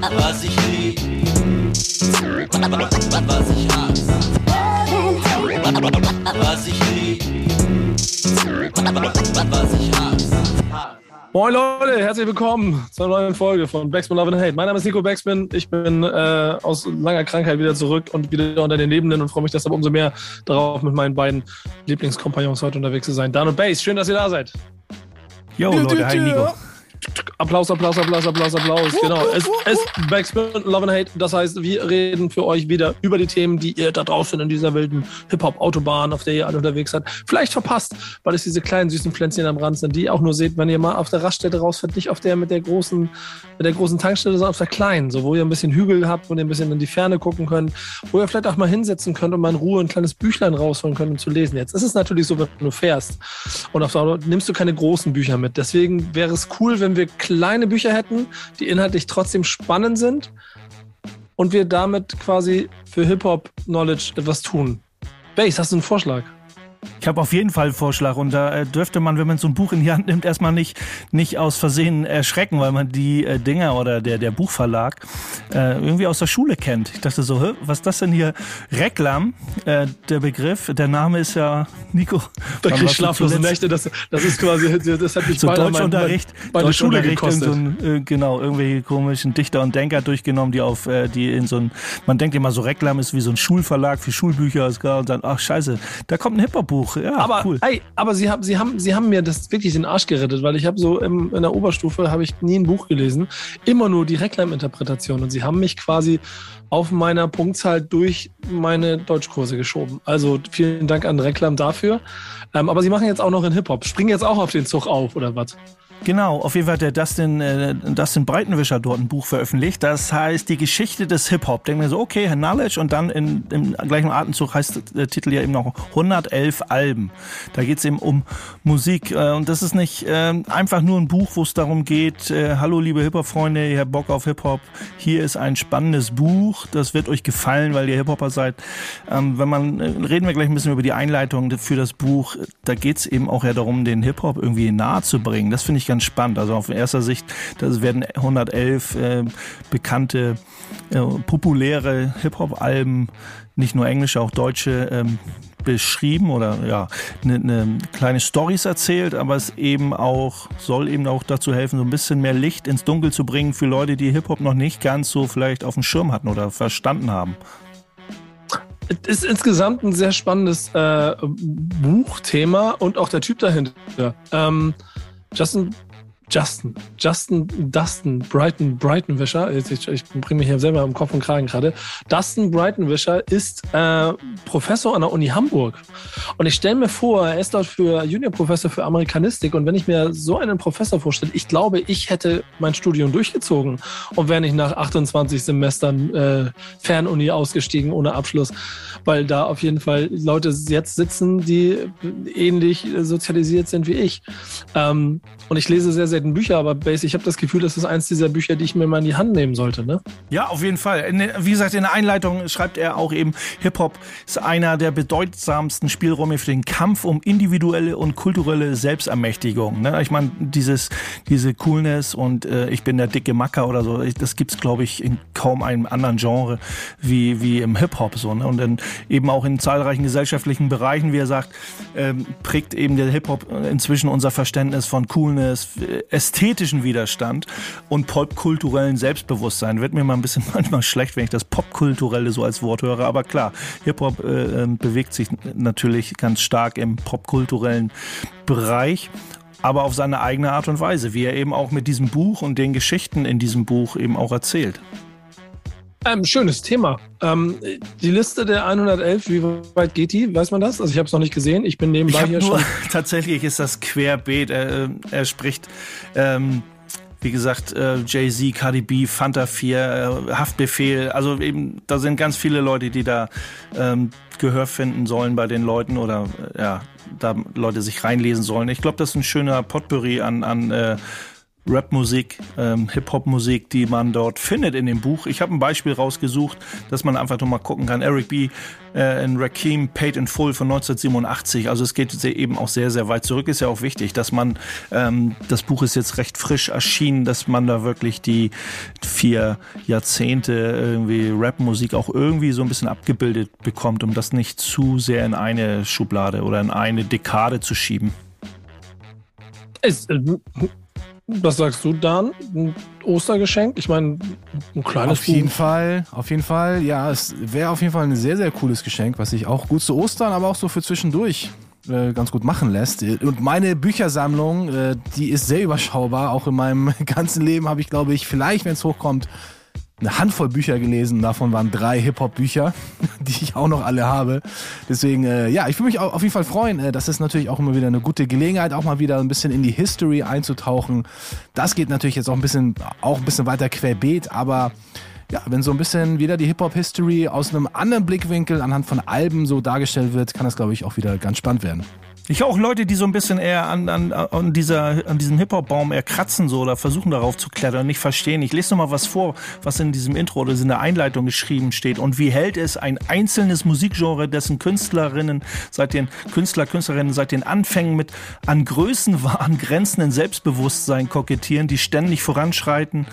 Was ich lieb, was ich hasse. Was ich lieb, was ich hasse. Moin Leute, herzlich willkommen zur neuen Folge von Backspin Love and Hate. Mein Name ist Nico Backspin. Ich bin äh, aus langer Krankheit wieder zurück und wieder unter den Lebenden und freue mich deshalb umso mehr darauf, mit meinen beiden Lieblingskompagnons heute unterwegs zu sein. Dan und Base, schön, dass ihr da seid. Jo, Leute, hi Nico. Applaus, Applaus, Applaus, Applaus, Applaus. Genau. Es ist Backspin, Love and Hate. Das heißt, wir reden für euch wieder über die Themen, die ihr da draußen in dieser wilden Hip-Hop-Autobahn, auf der ihr alle unterwegs seid, vielleicht verpasst, weil es diese kleinen süßen Pflänzchen am Rand sind, die ihr auch nur seht, wenn ihr mal auf der Raststätte rausfährt, nicht auf der mit der großen, mit der großen Tankstelle, sondern auf der kleinen, so wo ihr ein bisschen Hügel habt, wo ihr ein bisschen in die Ferne gucken könnt, wo ihr vielleicht auch mal hinsetzen könnt und mal in Ruhe ein kleines Büchlein rausholen könnt, um zu lesen. Jetzt ist es natürlich so, wenn du fährst und auf der Auto nimmst du keine großen Bücher mit. Deswegen wäre es cool, wenn wir kleine Bücher hätten, die inhaltlich trotzdem spannend sind und wir damit quasi für Hip-Hop-Knowledge etwas tun. Base, hast du einen Vorschlag? Ich habe auf jeden Fall einen Vorschlag und da äh, dürfte man, wenn man so ein Buch in die Hand nimmt, erstmal nicht, nicht aus Versehen erschrecken, weil man die äh, Dinger oder der, der Buchverlag äh, irgendwie aus der Schule kennt. Ich dachte so, was ist das denn hier? Reklam, äh, der Begriff, der Name ist ja Nico. Da krieg ich schlaflose Nächte, das, das ist quasi, das hat mich so beinahe Deutschunterricht, meine, meine Schule gekostet. So ein, äh, genau, irgendwelche komischen Dichter und Denker durchgenommen, die auf, die in so ein, man denkt immer so, Reklam ist wie so ein Schulverlag für Schulbücher und dann, ach scheiße, da kommt ein Hip-Hop-Buch Buch. Ja, aber, cool. Ey, aber sie haben, sie, haben, sie haben mir das wirklich den Arsch gerettet, weil ich habe so im, in der Oberstufe habe ich nie ein Buch gelesen, immer nur die Reklaminterpretation und sie haben mich quasi auf meiner Punktzahl durch meine Deutschkurse geschoben. Also vielen Dank an Reklam dafür. Ähm, aber sie machen jetzt auch noch in Hip-Hop. Springen jetzt auch auf den Zug auf, oder was? Genau, auf jeden Fall hat der Dustin, äh, Dustin Breitenwischer dort ein Buch veröffentlicht. Das heißt die Geschichte des Hip-Hop. Denken wir so, okay, Knowledge und dann in, im gleichen Atemzug heißt der Titel ja eben noch 111 Alben. Da geht es eben um Musik. Äh, und das ist nicht äh, einfach nur ein Buch, wo es darum geht, äh, hallo liebe Hip-Hop-Freunde, ihr habt Bock auf Hip-Hop. Hier ist ein spannendes Buch. Das wird euch gefallen, weil ihr Hip-Hopper seid. Ähm, wenn man, äh, reden wir gleich ein bisschen über die Einleitung für das Buch. Da geht es eben auch ja darum, den Hip-Hop irgendwie nahe zu bringen. Das finde ich ganz spannend. Also auf erster Sicht, das werden 111 äh, bekannte, äh, populäre Hip-Hop-Alben, nicht nur englische, auch deutsche, ähm, beschrieben oder ja eine ne kleine Stories erzählt, aber es eben auch soll eben auch dazu helfen, so ein bisschen mehr Licht ins Dunkel zu bringen für Leute, die Hip Hop noch nicht ganz so vielleicht auf dem Schirm hatten oder verstanden haben. Es ist insgesamt ein sehr spannendes äh, Buchthema und auch der Typ dahinter. Ähm, Justin Justin, Justin, Dustin, Brighton, Brightonwischer, ich, ich bringe mich hier selber im Kopf und Kragen gerade. Dustin Brightonwischer ist äh, Professor an der Uni Hamburg. Und ich stelle mir vor, er ist dort für Juniorprofessor für Amerikanistik. Und wenn ich mir so einen Professor vorstelle, ich glaube, ich hätte mein Studium durchgezogen und wäre nicht nach 28 Semestern äh, Fernuni ausgestiegen ohne Abschluss, weil da auf jeden Fall Leute jetzt sitzen, die ähnlich sozialisiert sind wie ich. Ähm, und ich lese sehr, sehr selten Bücher, aber Base, ich habe das Gefühl, das ist eins dieser Bücher, die ich mir mal in die Hand nehmen sollte, ne? Ja, auf jeden Fall. Wie gesagt, in der Einleitung schreibt er auch eben, Hip-Hop ist einer der bedeutsamsten Spielräume für den Kampf um individuelle und kulturelle Selbstermächtigung. Ne? Ich meine, dieses, diese Coolness und äh, ich bin der dicke Macker oder so, das gibt's glaube ich, in kaum einem anderen Genre wie, wie im Hip-Hop. So, ne? Und dann eben auch in zahlreichen gesellschaftlichen Bereichen, wie er sagt, ähm, prägt eben der Hip-Hop inzwischen unser Verständnis von Coolness, ästhetischen Widerstand und popkulturellen Selbstbewusstsein. Wird mir mal ein bisschen manchmal schlecht, wenn ich das popkulturelle so als Wort höre, aber klar, Hip-Hop äh, ähm, bewegt sich natürlich ganz stark im popkulturellen Bereich aber auf seine eigene Art und Weise, wie er eben auch mit diesem Buch und den Geschichten in diesem Buch eben auch erzählt. Ähm, schönes Thema. Ähm, die Liste der 111, wie weit geht die? Weiß man das? Also ich habe es noch nicht gesehen. Ich bin nebenbei ich hier nur, schon. Tatsächlich ist das querbeet. Er, er spricht. Ähm, wie gesagt, äh, Jay-Z, Cardi B, Fanta 4, äh, Haftbefehl. Also eben, da sind ganz viele Leute, die da ähm, Gehör finden sollen bei den Leuten oder äh, ja, da Leute sich reinlesen sollen. Ich glaube, das ist ein schöner Potpourri an, an äh, Rapmusik, ähm, Hip-Hop-Musik, die man dort findet in dem Buch. Ich habe ein Beispiel rausgesucht, dass man einfach nur mal gucken kann. Eric B. Äh, in Rakim Paid in Full von 1987. Also es geht eben auch sehr, sehr weit zurück. Ist ja auch wichtig, dass man, ähm, das Buch ist jetzt recht frisch erschienen, dass man da wirklich die vier Jahrzehnte irgendwie Rapmusik auch irgendwie so ein bisschen abgebildet bekommt, um das nicht zu sehr in eine Schublade oder in eine Dekade zu schieben. Ist, äh, was sagst du, Dan? Ein Ostergeschenk? Ich meine, ein kleines Auf jeden Buch. Fall, auf jeden Fall. Ja, es wäre auf jeden Fall ein sehr, sehr cooles Geschenk, was sich auch gut zu Ostern, aber auch so für zwischendurch äh, ganz gut machen lässt. Und meine Büchersammlung, äh, die ist sehr überschaubar. Auch in meinem ganzen Leben habe ich, glaube ich, vielleicht, wenn es hochkommt, eine Handvoll Bücher gelesen. Davon waren drei Hip-Hop-Bücher, die ich auch noch alle habe. Deswegen, äh, ja, ich würde mich auf jeden Fall freuen. Äh, das ist natürlich auch immer wieder eine gute Gelegenheit, auch mal wieder ein bisschen in die History einzutauchen. Das geht natürlich jetzt auch ein bisschen, auch ein bisschen weiter querbeet, aber ja, wenn so ein bisschen wieder die Hip-Hop-History aus einem anderen Blickwinkel anhand von Alben so dargestellt wird, kann das, glaube ich, auch wieder ganz spannend werden. Ich auch Leute, die so ein bisschen eher an, an, an, dieser, an diesem Hip-Hop-Baum eher kratzen so oder versuchen darauf zu klettern und nicht verstehen. Ich lese noch mal was vor, was in diesem Intro oder in der Einleitung geschrieben steht. Und wie hält es ein einzelnes Musikgenre, dessen Künstlerinnen seit den Künstler, Künstlerinnen seit den Anfängen mit an Größenwahn grenzenden Selbstbewusstsein kokettieren, die ständig voranschreiten,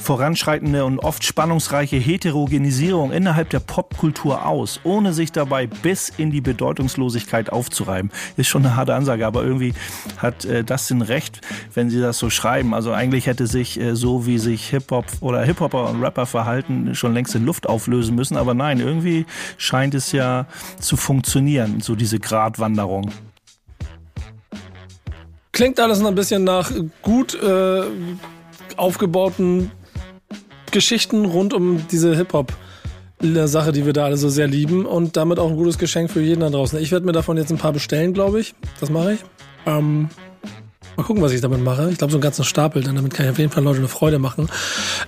voranschreitende und oft spannungsreiche Heterogenisierung innerhalb der Popkultur aus, ohne sich dabei bis in die Bedeutungslosigkeit aufzureiben. Ist schon eine harte Ansage, aber irgendwie hat äh, Dustin recht, wenn sie das so schreiben. Also eigentlich hätte sich äh, so, wie sich Hip-Hop oder Hip-Hopper und Rapper verhalten, schon längst in Luft auflösen müssen. Aber nein, irgendwie scheint es ja zu funktionieren, so diese Gratwanderung. Klingt alles noch ein bisschen nach gut äh, aufgebauten Geschichten rund um diese Hip-Hop. Sache, die wir da alle so sehr lieben und damit auch ein gutes Geschenk für jeden da draußen. Ich werde mir davon jetzt ein paar bestellen, glaube ich. Das mache ich. Ähm, mal gucken, was ich damit mache. Ich glaube, so einen ganzen Stapel, denn damit kann ich auf jeden Fall Leute eine Freude machen.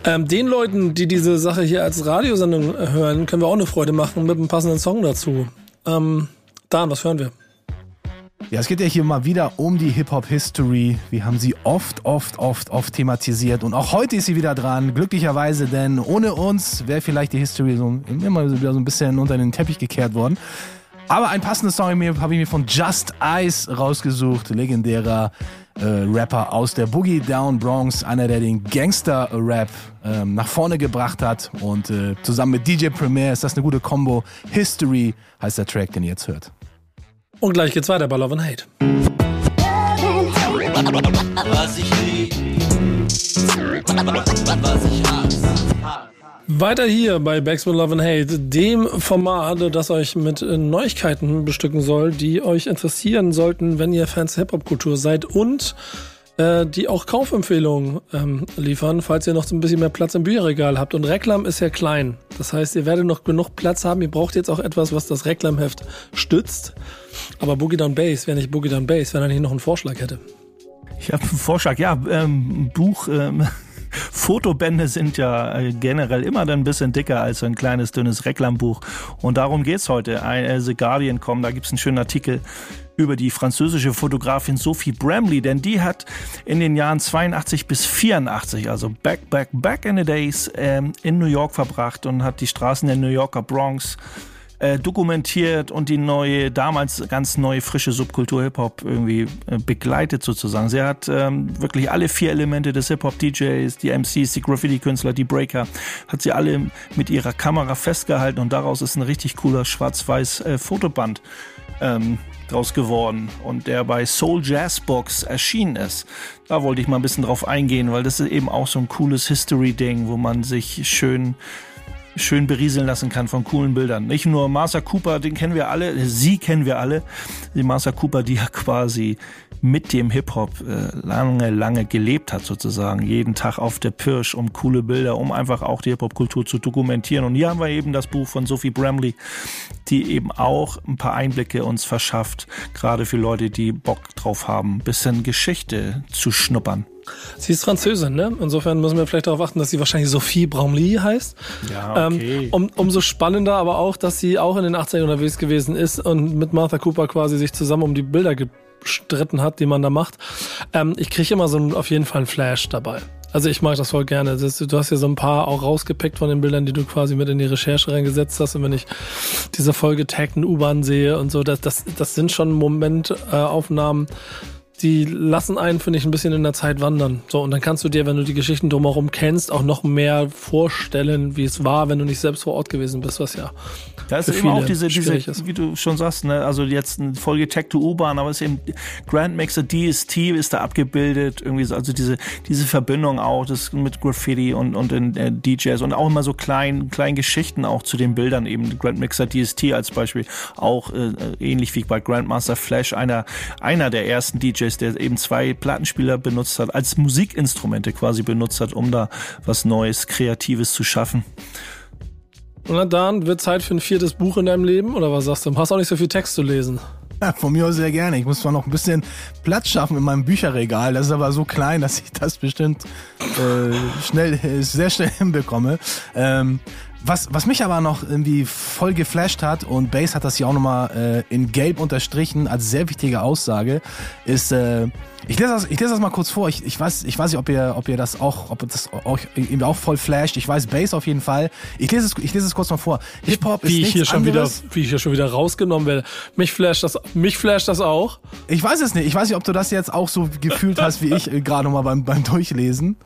Ähm, den Leuten, die diese Sache hier als Radiosendung hören, können wir auch eine Freude machen mit einem passenden Song dazu. Ähm, Dan, was hören wir? Ja, es geht ja hier mal wieder um die Hip-Hop-History. Wir haben sie oft, oft, oft, oft thematisiert. Und auch heute ist sie wieder dran, glücklicherweise, denn ohne uns wäre vielleicht die History so, immer wieder so ein bisschen unter den Teppich gekehrt worden. Aber ein passendes Song habe ich mir von Just Ice rausgesucht, legendärer äh, Rapper aus der Boogie Down Bronx, einer, der den Gangster-Rap ähm, nach vorne gebracht hat. Und äh, zusammen mit DJ Premier ist das eine gute Combo. History heißt der Track, den ihr jetzt hört. Und gleich geht's weiter bei Love and Hate. Was ich lieb, was ich hasse. Weiter hier bei Backs with Love and Hate, dem Format, das euch mit Neuigkeiten bestücken soll, die euch interessieren sollten, wenn ihr Fans der Hip-Hop-Kultur seid und äh, die auch Kaufempfehlungen ähm, liefern, falls ihr noch so ein bisschen mehr Platz im Bücherregal habt. Und Reklam ist ja klein. Das heißt, ihr werdet noch genug Platz haben. Ihr braucht jetzt auch etwas, was das Reklamheft stützt. Aber Boogie Down Bass wäre nicht Boogie Down Bass, wenn er nicht noch einen Vorschlag hätte. Ich habe einen Vorschlag, ja, ähm, Buch. Ähm Fotobände sind ja äh, generell immer dann ein bisschen dicker als so ein kleines, dünnes Reklambuch. Und darum geht's heute. Äh, The Guardian kommen, da gibt's einen schönen Artikel über die französische Fotografin Sophie Bramley, denn die hat in den Jahren 82 bis 84, also back, back, back in the days, ähm, in New York verbracht und hat die Straßen der New Yorker Bronx äh, dokumentiert und die neue, damals ganz neue, frische Subkultur Hip-Hop irgendwie äh, begleitet sozusagen. Sie hat ähm, wirklich alle vier Elemente des Hip-Hop-DJs, die MCs, die Graffiti-Künstler, die Breaker, hat sie alle mit ihrer Kamera festgehalten und daraus ist ein richtig cooler schwarz-weiß äh, Fotoband ähm, draus geworden und der bei Soul Jazz Box erschienen ist. Da wollte ich mal ein bisschen drauf eingehen, weil das ist eben auch so ein cooles History-Ding, wo man sich schön schön berieseln lassen kann von coolen Bildern. Nicht nur Martha Cooper, den kennen wir alle, sie kennen wir alle. Die Martha Cooper, die ja quasi mit dem Hip-Hop äh, lange, lange gelebt hat sozusagen. Jeden Tag auf der Pirsch um coole Bilder, um einfach auch die Hip-Hop-Kultur zu dokumentieren. Und hier haben wir eben das Buch von Sophie Bramley, die eben auch ein paar Einblicke uns verschafft, gerade für Leute, die Bock drauf haben, bisschen Geschichte zu schnuppern. Sie ist Französin, ne? Insofern müssen wir vielleicht darauf achten, dass sie wahrscheinlich Sophie Bramley heißt. Ja, okay. Ähm, um, umso spannender aber auch, dass sie auch in den 80ern unterwegs gewesen ist und mit Martha Cooper quasi sich zusammen um die Bilder ge Stritten hat, die man da macht. Ähm, ich kriege immer so auf jeden Fall einen Flash dabei. Also ich mag das voll gerne. Das, du hast ja so ein paar auch rausgepickt von den Bildern, die du quasi mit in die Recherche reingesetzt hast. Und wenn ich diese Folge tagten U-Bahn sehe und so, das, das, das sind schon Momentaufnahmen, die lassen einen, finde ich, ein bisschen in der Zeit wandern. So, und dann kannst du dir, wenn du die Geschichten drumherum kennst, auch noch mehr vorstellen, wie es war, wenn du nicht selbst vor Ort gewesen bist, was ja. Da ist eben auch diese, diese wie du schon sagst, ne, also jetzt eine Folge Tech to U-Bahn, aber es ist eben Grandmaxer DST ist da abgebildet, irgendwie so, also diese, diese Verbindung auch, das mit Graffiti und, und in äh, DJs und auch immer so klein, kleinen Geschichten auch zu den Bildern eben. Grandmaxer DST als Beispiel auch äh, ähnlich wie bei Grandmaster Flash, einer, einer der ersten DJs, der eben zwei Plattenspieler benutzt hat, als Musikinstrumente quasi benutzt hat, um da was Neues, Kreatives zu schaffen. Na dann, wird Zeit für ein viertes Buch in deinem Leben? Oder was sagst du? Hast auch nicht so viel Text zu lesen. Ja, von mir aus sehr gerne. Ich muss zwar noch ein bisschen Platz schaffen in meinem Bücherregal. Das ist aber so klein, dass ich das bestimmt äh, schnell, sehr schnell hinbekomme. Ähm, was, was mich aber noch irgendwie voll geflasht hat, und Base hat das ja auch nochmal äh, in Gelb unterstrichen als sehr wichtige Aussage, ist, äh, ich lese das, ich lese das mal kurz vor. Ich, ich weiß, ich weiß nicht, ob ihr, ob ihr das auch, ob das euch eben auch voll flasht. Ich weiß Base auf jeden Fall. Ich lese es, ich lese es kurz mal vor. Hip Hop ist wie ich hier schon anderes. wieder, wie ich hier schon wieder rausgenommen werde. Mich flasht das, mich flasht das auch. Ich weiß es nicht. Ich weiß nicht, ob du das jetzt auch so gefühlt hast wie ich äh, gerade mal beim beim Durchlesen.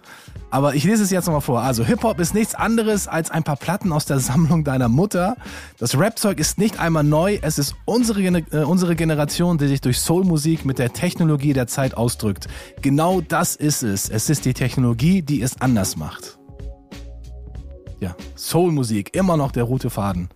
Aber ich lese es jetzt nochmal vor. Also Hip-Hop ist nichts anderes als ein paar Platten aus der Sammlung deiner Mutter. Das Rap-Zeug ist nicht einmal neu, es ist unsere, äh, unsere Generation, die sich durch Soul-Musik mit der Technologie der Zeit ausdrückt. Genau das ist es. Es ist die Technologie, die es anders macht ja, Soul-Musik, immer noch der rote Faden.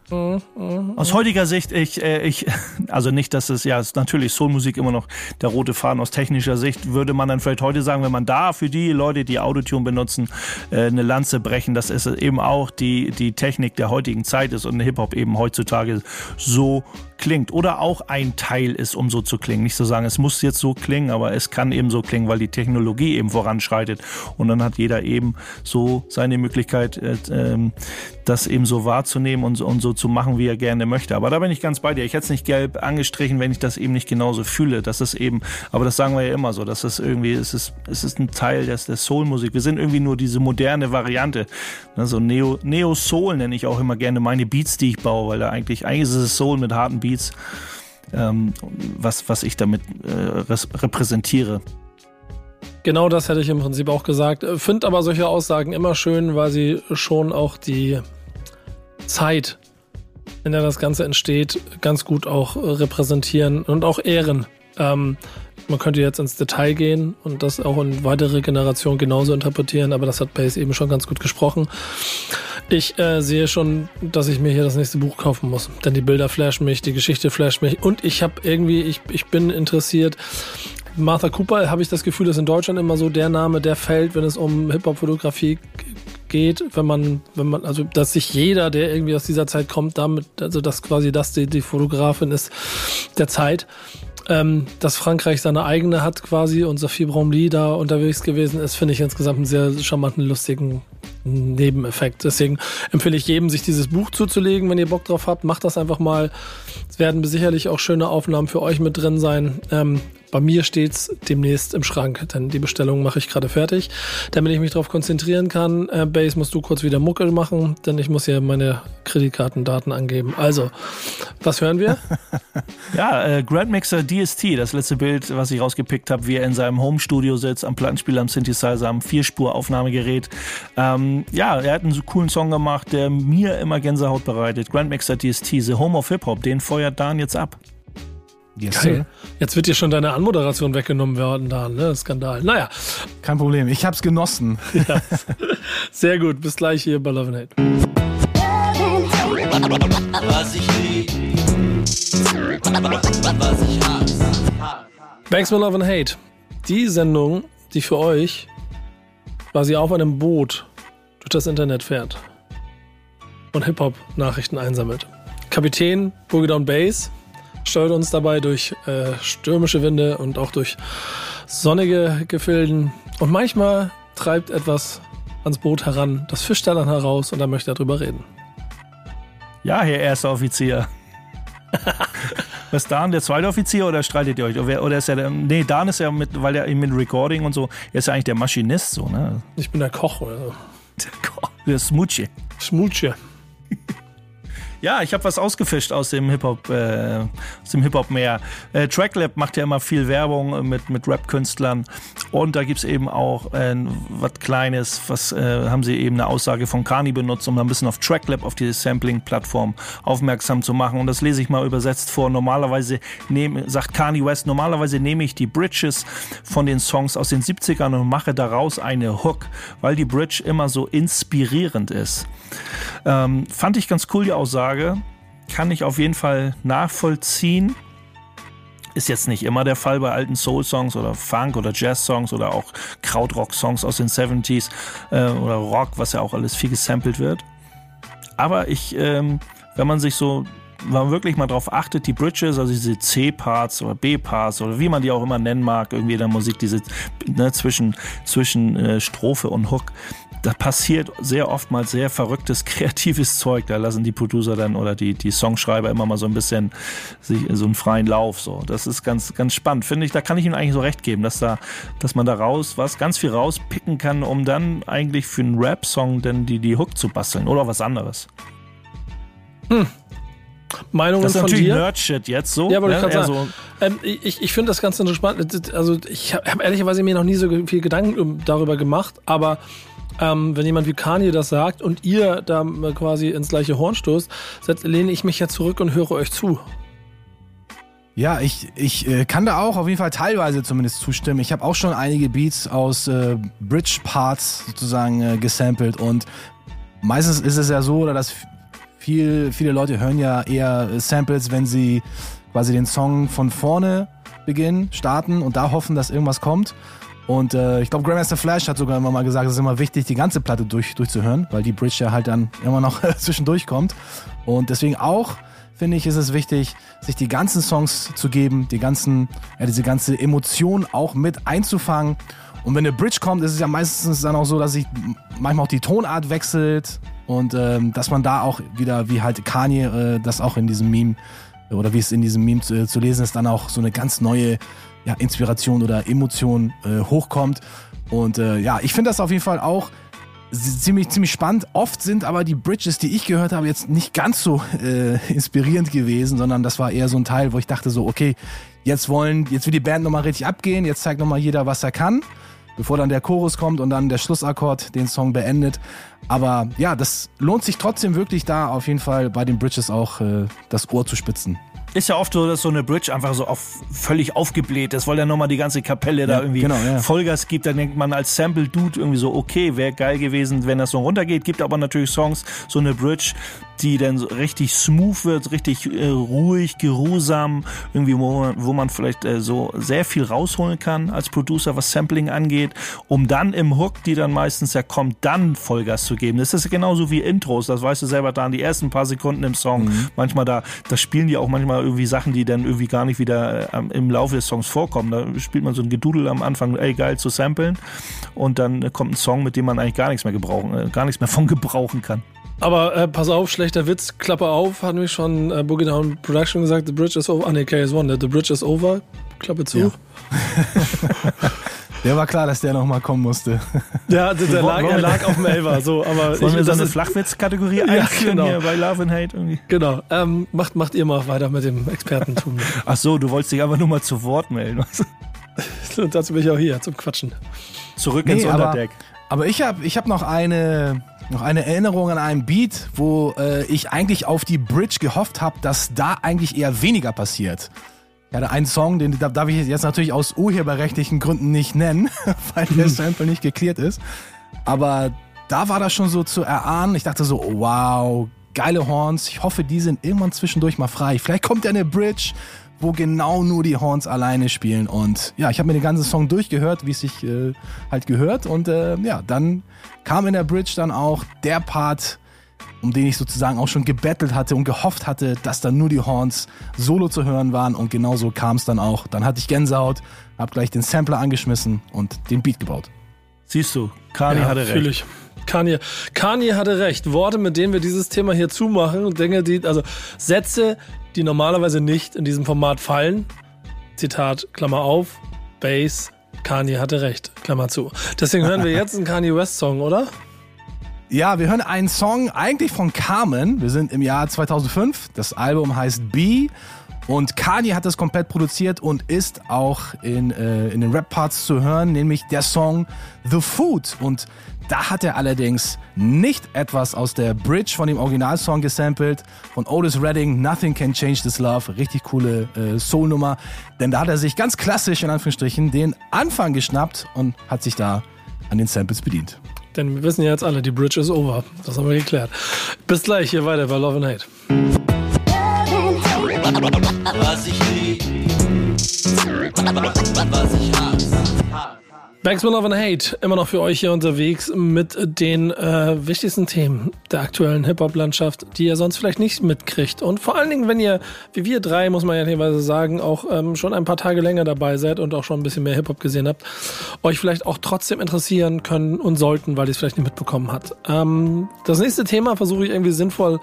Aus heutiger Sicht, ich, äh, ich, also nicht, dass es, ja, ist natürlich Soul-Musik immer noch der rote Faden. Aus technischer Sicht würde man dann vielleicht heute sagen, wenn man da für die Leute, die Autotune benutzen, äh, eine Lanze brechen, dass es eben auch die, die Technik der heutigen Zeit ist und Hip-Hop eben heutzutage so klingt oder auch ein Teil ist, um so zu klingen. Nicht zu sagen, es muss jetzt so klingen, aber es kann eben so klingen, weil die Technologie eben voranschreitet. Und dann hat jeder eben so seine Möglichkeit, äh, ähm, das eben so wahrzunehmen und, so zu machen, wie er gerne möchte. Aber da bin ich ganz bei dir. Ich hätte es nicht gelb angestrichen, wenn ich das eben nicht genauso fühle. Das ist eben, aber das sagen wir ja immer so, dass es irgendwie, es ist, es ist ein Teil des, der Soul-Musik. Wir sind irgendwie nur diese moderne Variante. Ne, so Neo, Neo-Soul nenne ich auch immer gerne meine Beats, die ich baue, weil da eigentlich, eigentlich ist es Soul mit harten Beats Beats, ähm, was, was ich damit äh, repräsentiere. Genau das hätte ich im Prinzip auch gesagt. Finde aber solche Aussagen immer schön, weil sie schon auch die Zeit, in der das Ganze entsteht, ganz gut auch repräsentieren und auch ehren. Ähm, man könnte jetzt ins Detail gehen und das auch in weitere Generationen genauso interpretieren, aber das hat Base eben schon ganz gut gesprochen. Ich äh, sehe schon, dass ich mir hier das nächste Buch kaufen muss, denn die Bilder flashen mich, die Geschichte flasht mich. Und ich habe irgendwie, ich, ich bin interessiert. Martha Cooper habe ich das Gefühl, ist in Deutschland immer so der Name, der fällt, wenn es um Hip-Hop-Fotografie geht, wenn man, wenn man, also dass sich jeder, der irgendwie aus dieser Zeit kommt, damit, also dass quasi das die, die Fotografin ist der Zeit ähm, dass Frankreich seine eigene hat quasi und Sophie Bromley da unterwegs gewesen ist, finde ich insgesamt einen sehr charmanten, lustigen Nebeneffekt. Deswegen empfehle ich jedem, sich dieses Buch zuzulegen, wenn ihr Bock drauf habt. Macht das einfach mal. Es werden sicherlich auch schöne Aufnahmen für euch mit drin sein. Ähm, bei mir steht's demnächst im Schrank, denn die Bestellung mache ich gerade fertig, damit ich mich darauf konzentrieren kann. Äh, Base musst du kurz wieder Muckel machen, denn ich muss hier meine Kreditkartendaten angeben. Also, was hören wir? ja, äh, Grandmixer DST, das letzte Bild, was ich rausgepickt habe, wie er in seinem Home-Studio sitzt, am Plattenspieler, am Synthesizer, am Vierspur-Aufnahmegerät. Ähm, ja, er hat einen so coolen Song gemacht, der mir immer Gänsehaut bereitet. Grandmixer DST, The Home of Hip Hop, den feuert Dan jetzt ab. Yes, Geil. Jetzt wird dir schon deine Anmoderation weggenommen werden, da, ne? Skandal. Naja. Kein Problem, ich hab's genossen. Ja. Sehr gut, bis gleich hier bei Love and Hate. Was ich lieb, was ich hasse. Banks with Love and Hate. Die Sendung, die für euch quasi auf einem Boot durch das Internet fährt und Hip-Hop-Nachrichten einsammelt. Kapitän Boogie Down Bass steuert uns dabei durch äh, stürmische Winde und auch durch sonnige Gefilden. Und manchmal treibt etwas ans Boot heran, das fischt er dann heraus und dann möchte er drüber reden. Ja, Herr erster Offizier. Was Dan, der zweite Offizier oder streitet ihr euch? Oder ist er der, nee, Dan ist ja mit, weil er mit Recording und so, er ist ja eigentlich der Maschinist, so, ne? Ich bin der Koch oder so. Der Smoochie. Schmutsche. Ja, ich habe was ausgefischt aus dem Hip-Hop, äh, aus dem Hip-Hop-Meer. Äh, Tracklab macht ja immer viel Werbung mit, mit Rap-Künstlern und da gibt's eben auch äh, was Kleines, was äh, haben sie eben eine Aussage von Kani benutzt, um da ein bisschen auf Tracklab, auf diese Sampling-Plattform aufmerksam zu machen und das lese ich mal übersetzt vor. Normalerweise nehme, sagt Kani West, normalerweise nehme ich die Bridges von den Songs aus den 70ern und mache daraus eine Hook, weil die Bridge immer so inspirierend ist. Ähm, fand ich ganz cool, die Aussage. Kann ich auf jeden Fall nachvollziehen. Ist jetzt nicht immer der Fall bei alten Soul-Songs oder Funk- oder Jazz-Songs oder auch Krautrock-Songs aus den 70s äh, oder Rock, was ja auch alles viel gesampelt wird. Aber ich, ähm, wenn man sich so, wenn man wirklich mal drauf achtet, die Bridges, also diese C-Parts oder B-Parts oder wie man die auch immer nennen mag, irgendwie in der Musik, diese ne, zwischen, zwischen äh, Strophe und Hook, da passiert sehr oftmals sehr verrücktes, kreatives Zeug. Da lassen die Producer dann oder die, die Songschreiber immer mal so ein bisschen sich so einen freien Lauf. So, das ist ganz, ganz spannend. Finde ich, da kann ich Ihnen eigentlich so recht geben, dass da, dass man da raus was, ganz viel rauspicken kann, um dann eigentlich für einen Rap-Song dann die, die Hook zu basteln oder was anderes. Meinungen Das ist von natürlich dir? Nerd-Shit jetzt so. Ja, ich ne? gerade Eher sagen. Ähm, ich ich finde das ganz interessant. Also ich habe hab ehrlicherweise mir noch nie so viel Gedanken um- darüber gemacht, aber ähm, wenn jemand wie Kanye das sagt und ihr da quasi ins gleiche Horn stoßt, lehne ich mich ja zurück und höre euch zu. Ja, ich, ich äh, kann da auch auf jeden Fall teilweise zumindest zustimmen. Ich habe auch schon einige Beats aus äh, Bridge-Parts sozusagen äh, gesampelt und meistens ist es ja so, oder dass viel, viele Leute hören ja eher äh, Samples, wenn sie quasi den Song von vorne beginnen, starten und da hoffen, dass irgendwas kommt. Und äh, ich glaube, Grandmaster Flash hat sogar immer mal gesagt, es ist immer wichtig, die ganze Platte durch, durchzuhören, weil die Bridge ja halt dann immer noch zwischendurch kommt. Und deswegen auch, finde ich, ist es wichtig, sich die ganzen Songs zu geben, die ganzen, ja, diese ganze Emotion auch mit einzufangen. Und wenn eine Bridge kommt, ist es ja meistens dann auch so, dass sich manchmal auch die Tonart wechselt und ähm, dass man da auch wieder, wie halt Kanye äh, das auch in diesem Meme oder wie es in diesem Meme zu, zu lesen ist, dann auch so eine ganz neue ja, Inspiration oder Emotion äh, hochkommt. Und äh, ja, ich finde das auf jeden Fall auch ziemlich, ziemlich spannend. Oft sind aber die Bridges, die ich gehört habe, jetzt nicht ganz so äh, inspirierend gewesen, sondern das war eher so ein Teil, wo ich dachte so, okay, jetzt wollen, jetzt will die Band nochmal richtig abgehen, jetzt zeigt nochmal jeder, was er kann, bevor dann der Chorus kommt und dann der Schlussakkord den Song beendet. Aber ja, das lohnt sich trotzdem wirklich da auf jeden Fall bei den Bridges auch äh, das Ohr zu spitzen. Ist ja oft so, dass so eine Bridge einfach so auf, völlig aufgebläht ist, weil dann nochmal die ganze Kapelle da Ja, irgendwie genau, ja. Vollgas gibt. Dann denkt man als Sample-Dude irgendwie so, okay, wäre geil gewesen, wenn das so runtergeht. Gibt aber natürlich Songs, so eine Bridge, die dann so richtig smooth wird, richtig äh, ruhig, geruhsam, irgendwie, wo man, wo man vielleicht äh, so sehr viel rausholen kann als Producer, was Sampling angeht, um dann im Hook, die dann meistens ja kommt, dann Vollgas zu geben. Das ist genauso wie Intros, das weißt du selber da, die ersten paar Sekunden im Song. Manchmal da, da spielen die auch manchmal irgendwie Sachen, die dann irgendwie gar nicht wieder äh, im Laufe des Songs vorkommen. Da spielt man so ein Gedudel am Anfang, ey, geil zu samplen. Und dann äh, kommt ein Song, mit dem man eigentlich gar nichts mehr gebrauchen, äh, gar nichts mehr von gebrauchen kann. Aber äh, pass auf, schlechter Witz, Klappe auf, hat mich schon äh, Boogie Down Production gesagt, The Bridge is over. Ah, nee, KS1, ne? The Bridge is over. Klappe zu. Ja. Der war klar, dass der nochmal kommen musste. Ja, der, der, lag, er lag auf dem Elfer. So, aber Wollen ich, wir so das eine Flachwitz-Kategorie Ja, einführen genau. hier bei Love and Hate irgendwie? Genau. Ähm, macht, macht ihr mal weiter mit dem Expertentum. Ach so, du wolltest dich einfach nur mal zu Wort melden. Und dazu bin ich auch hier, zum Quatschen. Zurück Nee, ins aber- Unterdeck. Aber ich habe ich hab noch, eine, noch eine Erinnerung an einen Beat, wo äh, ich eigentlich auf die Bridge gehofft habe, dass da eigentlich eher weniger passiert. Ich hatte einen Song, den darf darf ich jetzt natürlich aus urheberrechtlichen Gründen nicht nennen, weil der Sample nicht geklärt ist. Aber da war das schon so zu erahnen. Ich dachte so, wow, geile Horns. Ich hoffe, die sind irgendwann zwischendurch mal frei. Vielleicht kommt ja eine Bridge, wo genau nur die Horns alleine spielen. Und ja, ich habe mir den ganzen Song durchgehört, wie es sich äh, halt gehört. Und äh, ja, dann kam in der Bridge dann auch der Part, um den ich sozusagen auch schon gebettelt hatte und gehofft hatte, dass dann nur die Horns solo zu hören waren. Und genauso kam es dann auch. Dann hatte ich Gänsehaut, hab gleich den Sampler angeschmissen und den Beat gebaut. Siehst du, Kani ja, hatte recht. ich. Kanye, Kanye hatte recht. Worte, mit denen wir dieses Thema hier zumachen Dinge, die, also Sätze, die normalerweise nicht in diesem Format fallen. Zitat, Klammer auf, Bass, Kanye hatte recht, Klammer zu. Deswegen hören wir jetzt einen Kanye West Song, oder? Ja, wir hören einen Song eigentlich von Carmen. Wir sind im Jahr 2005. Das Album heißt B. Und Kanye hat das komplett produziert und ist auch in, äh, in den Rap-Parts zu hören, nämlich der Song The Food. Und da hat er allerdings nicht etwas aus der Bridge von dem Originalsong gesampelt, von Otis Redding, Nothing Can Change This Love, richtig coole äh, Soul-Nummer. Denn da hat er sich ganz klassisch, in Anführungsstrichen, den Anfang geschnappt und hat sich da an den Samples bedient. Denn wir wissen ja jetzt alle, die Bridge is over. Das haben wir geklärt. Bis gleich hier weiter bei Love and Hate. Was ich lieb, was ich hasse. Back Love and Hate, immer noch für euch hier unterwegs mit den äh, wichtigsten Themen der aktuellen Hip-Hop-Landschaft, die ihr sonst vielleicht nicht mitkriegt. Und vor allen Dingen, wenn ihr, wie wir drei, muss man ja teilweise sagen, auch ähm, schon ein paar Tage länger dabei seid und auch schon ein bisschen mehr Hip-Hop gesehen habt, euch vielleicht auch trotzdem interessieren können und sollten, weil ihr es vielleicht nicht mitbekommen habt. Ähm, das nächste Thema versuche ich irgendwie sinnvoll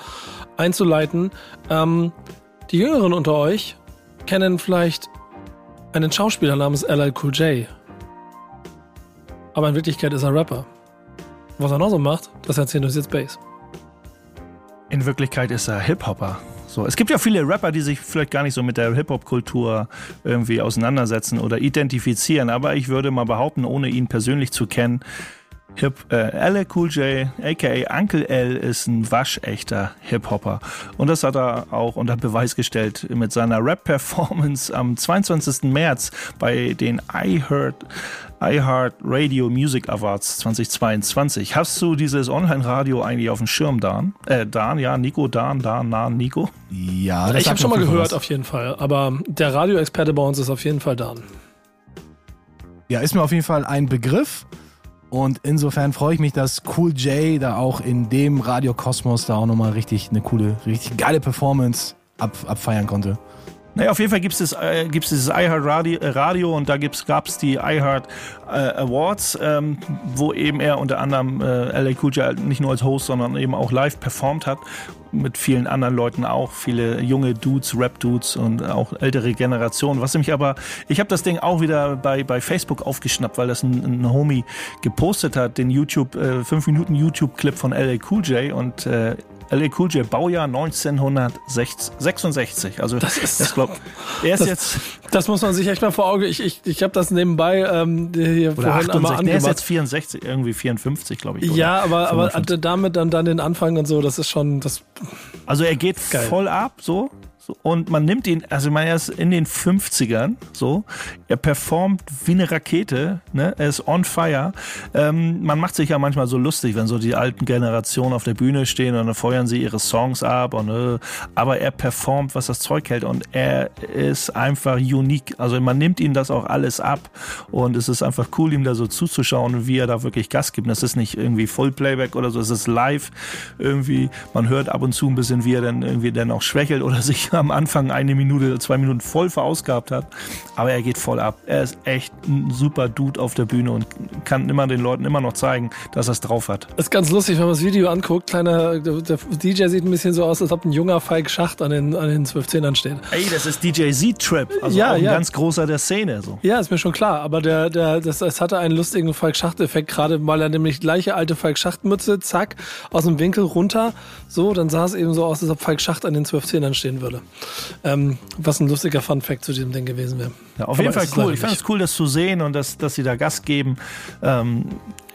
einzuleiten. Ähm, die Jüngeren unter euch kennen vielleicht einen Schauspieler namens LL Cool J. Aber in Wirklichkeit ist er Rapper. Was er noch so macht, das erzählt uns jetzt Bass. In Wirklichkeit ist er Hip-Hopper. So, es gibt ja viele Rapper, die sich vielleicht gar nicht so mit der Hip-Hop-Kultur irgendwie auseinandersetzen oder identifizieren, aber ich würde mal behaupten, ohne ihn persönlich zu kennen, Hip, äh, LL Cool J, aka Uncle L, ist ein waschechter Hip-Hopper. Und das hat er auch unter Beweis gestellt mit seiner Rap-Performance am 22. März bei den I Heard iHeart Radio Music Awards 2022. Hast du dieses Online-Radio eigentlich auf dem Schirm, Dan? Äh, Dan, ja, Nico, Dan, Dan, Dan, Nico? Ja, ich habe schon mal gehört, was. auf jeden Fall. Aber der Radioexperte bei uns ist auf jeden Fall Dan. Ja, ist mir auf jeden Fall ein Begriff. Und insofern freue ich mich, dass Cool J da auch in dem Radiokosmos da auch nochmal richtig eine coole, richtig geile Performance ab, abfeiern konnte. Naja, auf jeden Fall gibt es äh, dieses iHeart Radio, äh, Radio und da gab es die iHeart äh, Awards, ähm, wo eben er unter anderem äh, LA Cool J nicht nur als Host, sondern eben auch live performt hat. Mit vielen anderen Leuten auch, viele junge Dudes, Rap-Dudes und auch ältere Generationen. Was mich aber, ich habe das Ding auch wieder bei, bei Facebook aufgeschnappt, weil das ein, ein Homie gepostet hat, den YouTube, äh, 5 Minuten YouTube-Clip von LA Cool J und äh, LA Cool J Baujahr 1966. Also das ist, das glaub, er ist das, jetzt. Das muss man sich echt mal vor Augen. Ich, ich, ich habe das nebenbei ähm, hier oder vorhin 68, einmal angemacht. Der ist jetzt 64, irgendwie 54, glaube ich. Ja, aber, aber damit dann, dann den Anfang und so, das ist schon das. Also er geht geil. voll ab, so und man nimmt ihn, also man ist in den 50ern, so, er performt wie eine Rakete, ne? er ist on fire. Ähm, man macht sich ja manchmal so lustig, wenn so die alten Generationen auf der Bühne stehen und dann feuern sie ihre Songs ab und, äh, aber er performt, was das Zeug hält und er ist einfach unique. Also man nimmt ihn das auch alles ab und es ist einfach cool, ihm da so zuzuschauen, wie er da wirklich Gas gibt. Das ist nicht irgendwie Full Playback oder so, es ist live irgendwie. Man hört ab und zu ein bisschen, wie er dann irgendwie dann auch schwächelt oder sich am Anfang eine Minute, zwei Minuten voll verausgabt hat. Aber er geht voll ab. Er ist echt ein super Dude auf der Bühne und kann immer den Leuten immer noch zeigen, dass er es drauf hat. ist ganz lustig, wenn man das Video anguckt. Kleiner, der DJ sieht ein bisschen so aus, als ob ein junger Falk Schacht an den, an den 12 Zehnern steht. Ey, das ist DJ Z-Trip. Also ja, auch ein ja. ganz großer der Szene. So. Ja, ist mir schon klar. Aber der, der, das, das hatte einen lustigen Falk Schacht-Effekt, gerade weil er nämlich gleiche alte Falk Schacht-Mütze, zack, aus dem Winkel runter. So, dann sah es eben so aus, als ob Falk Schacht an den 12 Zehnern stehen würde. Ähm, was ein lustiger Fun-Fact zu diesem Ding gewesen wäre. Ja, auf Aber jeden Fall cool. Ich fand es cool, das zu sehen und dass, dass sie da Gas geben. Ähm,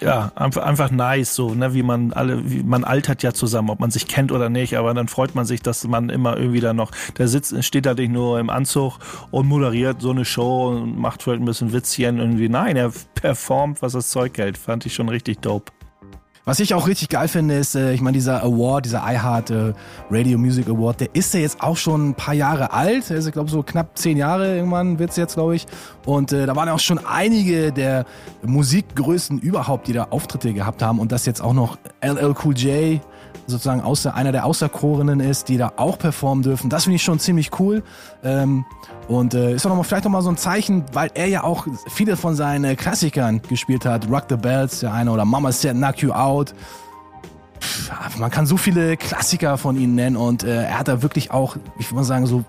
ja, einfach, einfach nice, so, ne, wie man alle, wie man altert ja zusammen, ob man sich kennt oder nicht, aber dann freut man sich, dass man immer irgendwie da noch, der sitzt, steht da nicht nur im Anzug und moderiert so eine Show und macht vielleicht ein bisschen Witzchen irgendwie. Nein, er performt, was das Zeug hält. Fand ich schon richtig dope. Was ich auch richtig geil finde, ist, äh, ich meine, dieser Award, dieser iHeart äh, Radio Music Award, der ist ja jetzt auch schon ein paar Jahre alt. Also ich glaube, so knapp zehn Jahre irgendwann wird's jetzt, glaube ich. Und äh, da waren ja auch schon einige der Musikgrößen überhaupt, die da Auftritte gehabt haben. Und das jetzt auch noch LL Cool J, sozusagen außer, einer der Außerkorenen ist, die da auch performen dürfen. Das finde ich schon ziemlich cool. Ähm, und äh, ist auch noch mal, vielleicht nochmal so ein Zeichen, weil er ja auch viele von seinen Klassikern gespielt hat. Rock the Bells, der eine, oder Mama Said Knock You Out. pff, man kann so viele Klassiker von ihm nennen und äh, er hat da wirklich auch, ich würde mal sagen, so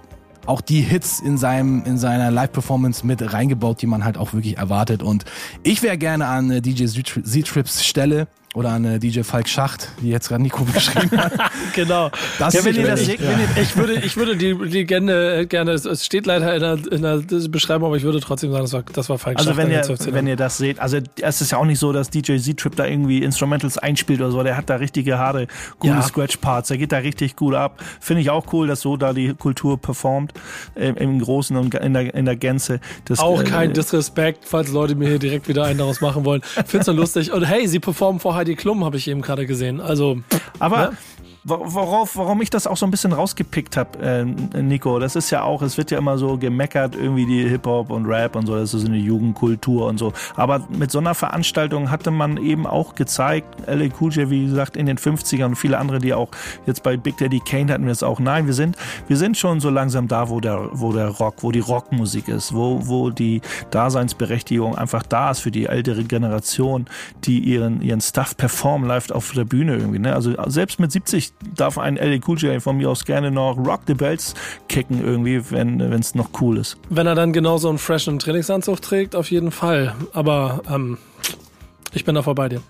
auch die Hits in seinem in seiner Live-Performance mit reingebaut, die man halt auch wirklich erwartet. Und ich wäre gerne an äh, DJ Z-Trips Stelle oder an äh, DJ Falk Schacht, wie jetzt gerade Nico geschrieben hat. genau. Das ja, wenn ihr das seht, ja. ich würde, ich würde die Legende äh, gerne, es steht leider in der, in der Beschreibung, aber ich würde trotzdem sagen, das war, das war Falk also Schacht. Also wenn ihr, wenn ihr das seht, also es ist ja auch nicht so, dass DJ Z-Trip da irgendwie Instrumentals einspielt oder so, der hat da richtige harte, gute ja. Scratch-Parts, der geht da richtig gut ab. Finde ich auch cool, dass so da die Kultur performt, äh, im Großen und in der, in der Gänze. Das, auch kein äh, Disrespekt, falls Leute mir hier direkt wieder einen daraus machen wollen. Find's nur lustig. Und hey, sie performen vorher Heidi Klum, habe ich eben gerade gesehen. Also, aber ne? Worauf, warum ich das auch so ein bisschen rausgepickt habe, äh, Nico, das ist ja auch, es wird ja immer so gemeckert, irgendwie die Hip-Hop und Rap und so, das ist eine Jugendkultur und so. Aber mit so einer Veranstaltung hatte man eben auch gezeigt, LA Cool J, wie gesagt, in den 50ern und viele andere, die auch jetzt bei Big Daddy Kane hatten wir es auch. Nein, wir sind, wir sind schon so langsam da, wo der, wo der Rock, wo die Rockmusik ist, wo, wo die Daseinsberechtigung einfach da ist für die ältere Generation, die ihren, ihren Stuff performen live auf der Bühne irgendwie. Ne? Also selbst mit 70 darf ein LA Cool J von mir aus gerne noch Rock the Bells kicken irgendwie, wenn es noch cool ist. Wenn er dann genauso einen freshen Trainingsanzug trägt, auf jeden Fall. Aber ähm, ich bin da vorbei dir.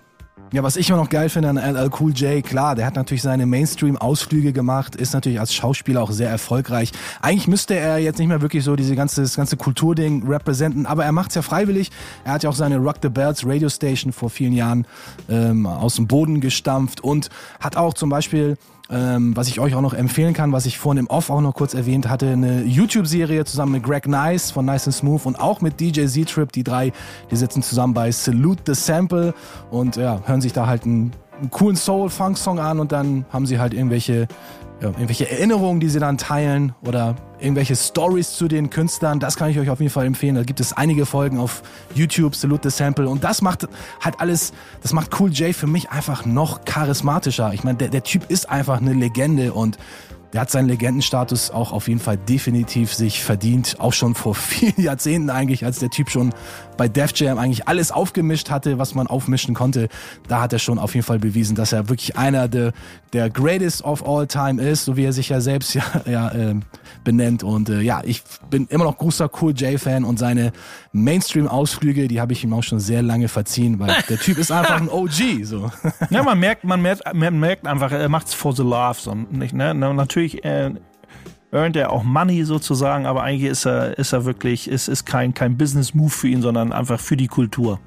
Ja, was ich immer noch geil finde an LL Cool J, klar, der hat natürlich seine Mainstream-Ausflüge gemacht, ist natürlich als Schauspieler auch sehr erfolgreich. Eigentlich müsste er jetzt nicht mehr wirklich so diese ganze, das ganze Kulturding repräsentieren, aber er macht's ja freiwillig. Er hat ja auch seine Rock the Bells Radio Station vor vielen Jahren ähm, aus dem Boden gestampft und hat auch zum Beispiel ähm, was ich euch auch noch empfehlen kann, was ich vorhin im Off auch noch kurz erwähnt hatte, eine YouTube-Serie zusammen mit Greg Nice von Nice and Smooth und auch mit DJ Z-Trip. Die drei, die sitzen zusammen bei Salute the Sample und ja, hören sich da halt einen, einen coolen Soul-Funk-Song an und dann haben sie halt irgendwelche ja, irgendwelche Erinnerungen, die sie dann teilen oder irgendwelche Stories zu den Künstlern, das kann ich euch auf jeden Fall empfehlen. Da gibt es einige Folgen auf YouTube, Salute the Sample und das macht halt alles, das macht Cool J für mich einfach noch charismatischer. Ich meine, der, der Typ ist einfach eine Legende und der hat seinen Legendenstatus auch auf jeden Fall definitiv sich verdient. Auch schon vor vielen Jahrzehnten eigentlich, als der Typ schon bei Def Jam eigentlich alles aufgemischt hatte, was man aufmischen konnte. Da hat er schon auf jeden Fall bewiesen, dass er wirklich einer der, der Greatest of All Time ist, so wie er sich ja selbst ja, ja äh, benennt. Und äh, ja, ich bin immer noch großer Cool J-Fan und seine Mainstream-Ausflüge, die habe ich ihm auch schon sehr lange verziehen, weil der Typ ist einfach ein OG. So. Ja, man merkt, man merkt, man merkt einfach, er macht's for the love. So, nicht, ne? Natürlich äh, earnt er auch Money sozusagen, aber eigentlich ist er, ist er wirklich, es ist kein, kein Business-Move für ihn, sondern einfach für die Kultur.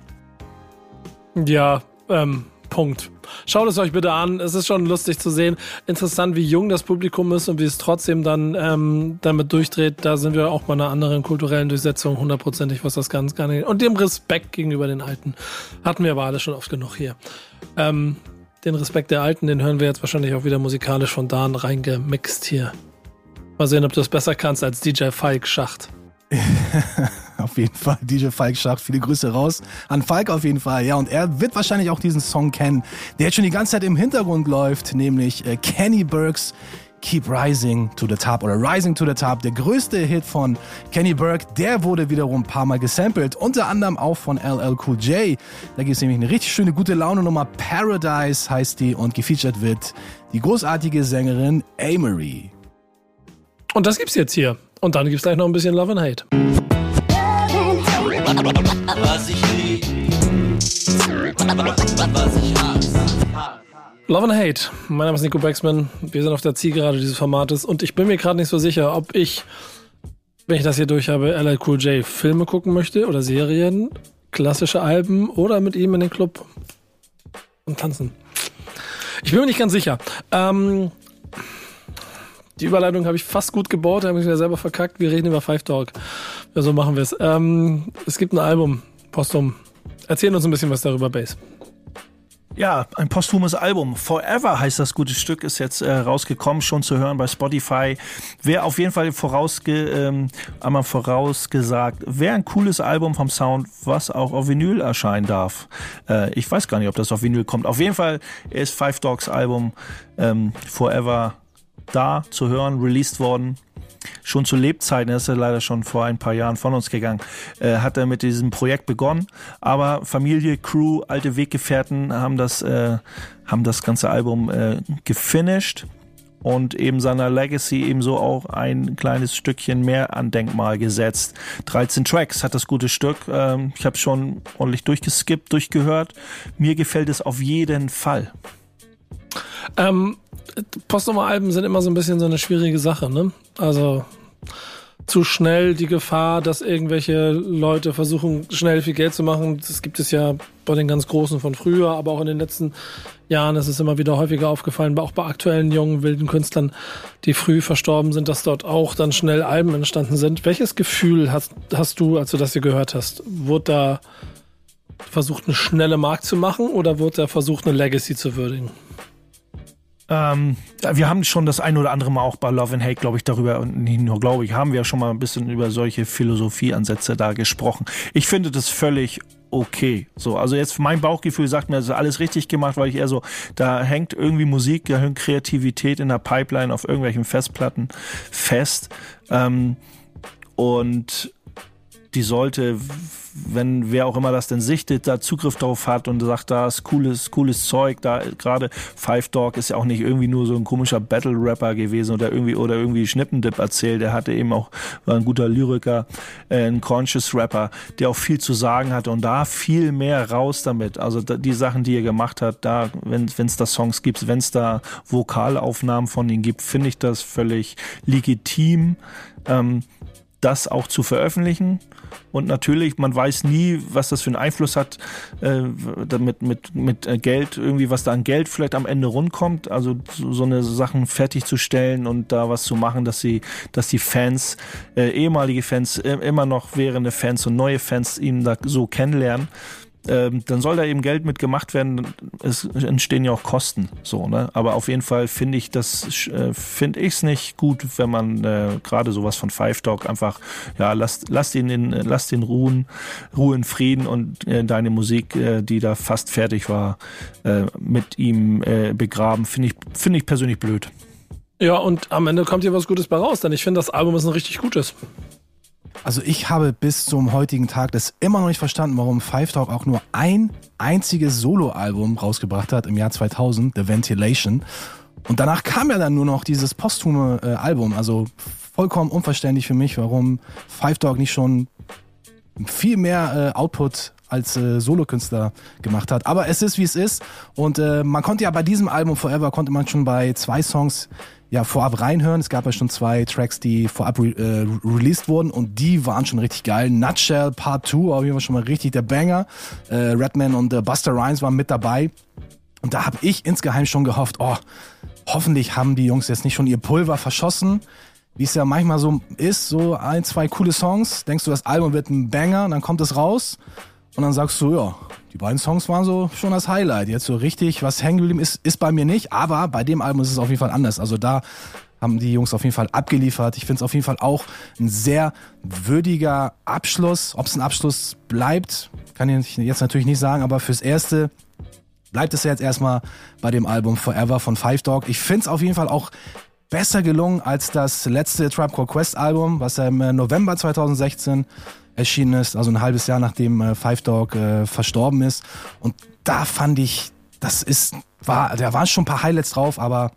Ja, ähm, Punkt. Schaut es euch bitte an. Es ist schon lustig zu sehen. Interessant, wie jung das Publikum ist und wie es trotzdem dann ähm, damit durchdreht. Da sind wir auch bei einer anderen kulturellen Durchsetzung hundertprozentig, was das ganz gar nicht. Und dem Respekt gegenüber den Alten hatten wir aber alle schon oft genug hier. Ähm, den Respekt der Alten, den hören wir jetzt wahrscheinlich auch wieder musikalisch von Dan reingemixt hier. Mal sehen, ob du es besser kannst als DJ Falk Schacht. auf jeden Fall. DJ Falk Schacht, viele Grüße raus an Falk auf jeden Fall. Ja, und er wird wahrscheinlich auch diesen Song kennen, der jetzt schon die ganze Zeit im Hintergrund läuft, nämlich äh, Kenny Burks Keep Rising to the Top oder Rising to the Top, der größte Hit von Kenny Burke, der wurde wiederum ein paar Mal gesampelt, unter anderem auch von LL Cool J. Da gibt es nämlich eine richtig schöne gute Laune Nummer, Paradise heißt die und gefeatured wird die großartige Sängerin Amory. Und das gibt's jetzt hier. Und dann gibt's gleich noch ein bisschen Love and Hate. Was ich lieb, was ich hasse. Love and Hate. Mein Name ist Nico Baxman. Wir sind auf der Zielgerade dieses Formates und ich bin mir gerade nicht so sicher, ob ich, wenn ich das hier durch habe, LL Cool J Filme gucken möchte oder Serien, klassische Alben oder mit ihm in den Club und tanzen. Ich bin mir nicht ganz sicher. Ähm, die Überleitung habe ich fast gut gebaut, habe ich mir selber verkackt. Wir reden über Five Dog. Ja, so machen wir es. Ähm, es gibt ein Album, Postum. Erzähl uns ein bisschen was darüber, Bass. Ja, ein posthumes Album. Forever heißt das gute Stück, ist jetzt äh, rausgekommen, schon zu hören bei Spotify. Wäre auf jeden Fall vorausge, ähm, einmal vorausgesagt, wäre ein cooles Album vom Sound, was auch auf Vinyl erscheinen darf. Äh, ich weiß gar nicht, ob das auf Vinyl kommt. Auf jeden Fall ist Five Dogs Album ähm, Forever da zu hören, released worden. Schon zu Lebzeiten, er ist ja leider schon vor ein paar Jahren von uns gegangen, äh, hat er mit diesem Projekt begonnen. Aber Familie, Crew, alte Weggefährten haben das, äh, haben das ganze Album äh, gefinished und eben seiner Legacy ebenso auch ein kleines Stückchen mehr an Denkmal gesetzt. 13 Tracks hat das gute Stück. Ähm, ich habe schon ordentlich durchgeskippt, durchgehört. Mir gefällt es auf jeden Fall. Ähm, Postnummer-Alben sind immer so ein bisschen so eine schwierige Sache, ne? Also zu schnell die Gefahr, dass irgendwelche Leute versuchen, schnell viel Geld zu machen. Das gibt es ja bei den ganz Großen von früher, aber auch in den letzten Jahren ist es immer wieder häufiger aufgefallen, auch bei aktuellen jungen wilden Künstlern, die früh verstorben sind, dass dort auch dann schnell Alben entstanden sind. Welches Gefühl hast, hast du, als du das hier gehört hast? Wurde da versucht, eine schnelle Markt zu machen oder wurde da versucht, eine Legacy zu würdigen? Ähm, wir haben schon das ein oder andere Mal auch bei Love and Hate, glaube ich, darüber, und nicht nur glaube ich, haben wir schon mal ein bisschen über solche Philosophieansätze da gesprochen. Ich finde das völlig okay. So, also jetzt mein Bauchgefühl sagt mir, das ist alles richtig gemacht, weil ich eher so, da hängt irgendwie Musik, da hängt Kreativität in der Pipeline auf irgendwelchen Festplatten fest. Ähm, und die sollte, wenn wer auch immer das denn sichtet, da Zugriff drauf hat und sagt, da ist cooles, cooles Zeug, da gerade Five Dog ist ja auch nicht irgendwie nur so ein komischer Battle-Rapper gewesen oder irgendwie oder irgendwie Schnippendip erzählt. Der hatte eben auch, war ein guter Lyriker, äh, ein Conscious Rapper, der auch viel zu sagen hatte und da viel mehr raus damit. Also da, die Sachen, die er gemacht hat, da, wenn es da Songs gibt, wenn es da Vokalaufnahmen von ihm gibt, finde ich das völlig legitim. Ähm, das auch zu veröffentlichen. Und natürlich, man weiß nie, was das für einen Einfluss hat, äh, damit mit, mit äh, Geld, irgendwie, was da an Geld vielleicht am Ende rundkommt. Also so, so eine Sachen fertigzustellen und da was zu machen, dass sie, dass die Fans, äh, ehemalige Fans, äh, immer noch währende Fans und neue Fans ihn da so kennenlernen ähm, dann soll da eben Geld mit gemacht werden. Es entstehen ja auch Kosten, so, ne? Aber auf jeden Fall finde ich das, äh, finde ich es nicht gut, wenn man äh, gerade sowas von Five Dog einfach, ja, lasst, lasst ihn in, lasst ihn ruhen, Ruhe in Frieden und äh, deine Musik, äh, die da fast fertig war, äh, mit ihm äh, begraben, finde ich, finde ich persönlich blöd. Ja, und am Ende kommt hier was Gutes bei raus, denn ich finde, das Album ist ein richtig gutes. Also ich habe bis zum heutigen Tag das immer noch nicht verstanden, warum Five Talk auch nur ein einziges Soloalbum rausgebracht hat im Jahr 2000, The Ventilation. Und danach kam ja dann nur noch dieses posthume äh, Album. Also vollkommen unverständlich für mich, warum Five Dog nicht schon viel mehr äh, Output als äh, Solokünstler gemacht hat. Aber es ist wie es ist. Und äh, man konnte ja bei diesem Album Forever konnte man schon bei zwei Songs ja vorab reinhören. Es gab ja schon zwei Tracks, die vorab re äh, released wurden und die waren schon richtig geil. Nutshell Part 2, auf jeden Fall schon mal richtig der Banger. Äh, Redman und äh, Buster Rhymes waren mit dabei. Und da habe ich insgeheim schon gehofft, oh, hoffentlich haben die Jungs jetzt nicht schon ihr Pulver verschossen. Wie es ja manchmal so ist, so ein, zwei coole Songs, denkst du, das Album wird ein Banger, dann kommt es raus und dann sagst du, ja, die beiden Songs waren so schon das Highlight. Jetzt so richtig, was hängen geblieben ist, ist bei mir nicht. Aber bei dem Album ist es auf jeden Fall anders. Also da haben die Jungs auf jeden Fall abgeliefert. Ich finde es auf jeden Fall auch ein sehr würdiger Abschluss. Ob es ein Abschluss bleibt, kann ich jetzt natürlich nicht sagen. Aber fürs Erste bleibt es jetzt erstmal bei dem Album Forever von Five Dog. Ich finde es auf jeden Fall auch besser gelungen als das letzte Tribe Called Quest Album, was ja im November 2016 erschienen ist, also ein halbes Jahr nachdem äh, Five Dog äh, verstorben ist. Und da fand ich, das ist, war, da waren schon ein paar Highlights drauf, aber